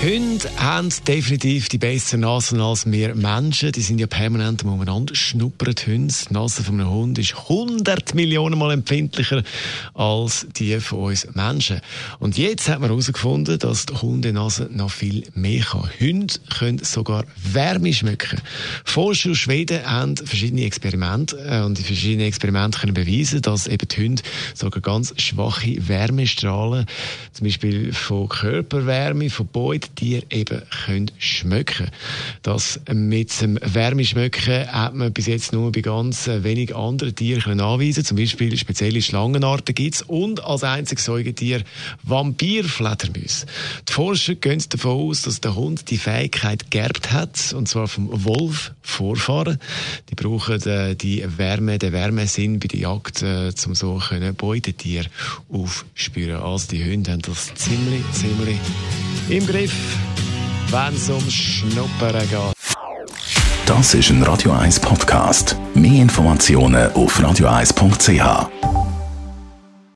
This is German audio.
Hunde haben definitiv die besseren Nasen als wir Menschen. Die sind ja permanent umeinander schnuppern. Hunde. Die Nase von einem Hund ist 100 Millionen Mal empfindlicher als die von uns Menschen. Und jetzt hat man herausgefunden, dass die Hundenase noch viel mehr kann. Hunde können sogar Wärme schmecken. Forscher aus Schweden haben verschiedene Experimente äh, und die verschiedenen Experimente können beweisen, dass eben die Hunde sogar ganz schwache Wärmestrahlen, zum Beispiel von Körperwärme, von Beuten, Tiere eben können schmecken Das mit dem Wärmeschmecken hat man bis jetzt nur bei ganz wenig anderen Tieren können anweisen Zum Beispiel spezielle Schlangenarten gibt es und als einziges Säugetier Vampirfledermäuse. Die Forscher gehen davon aus, dass der Hund die Fähigkeit geerbt hat, und zwar vom Wolf Vorfahren. Die brauchen äh, die Wärme, den Wärmesinn bei der Jagd, äh, um so können Beutetier aufspüren. Also die Hunde haben das ziemlich, ziemlich im Griff, wenn es ums Schnuppern geht. Das ist ein Radio 1 Podcast. Mehr Informationen auf radio1.ch.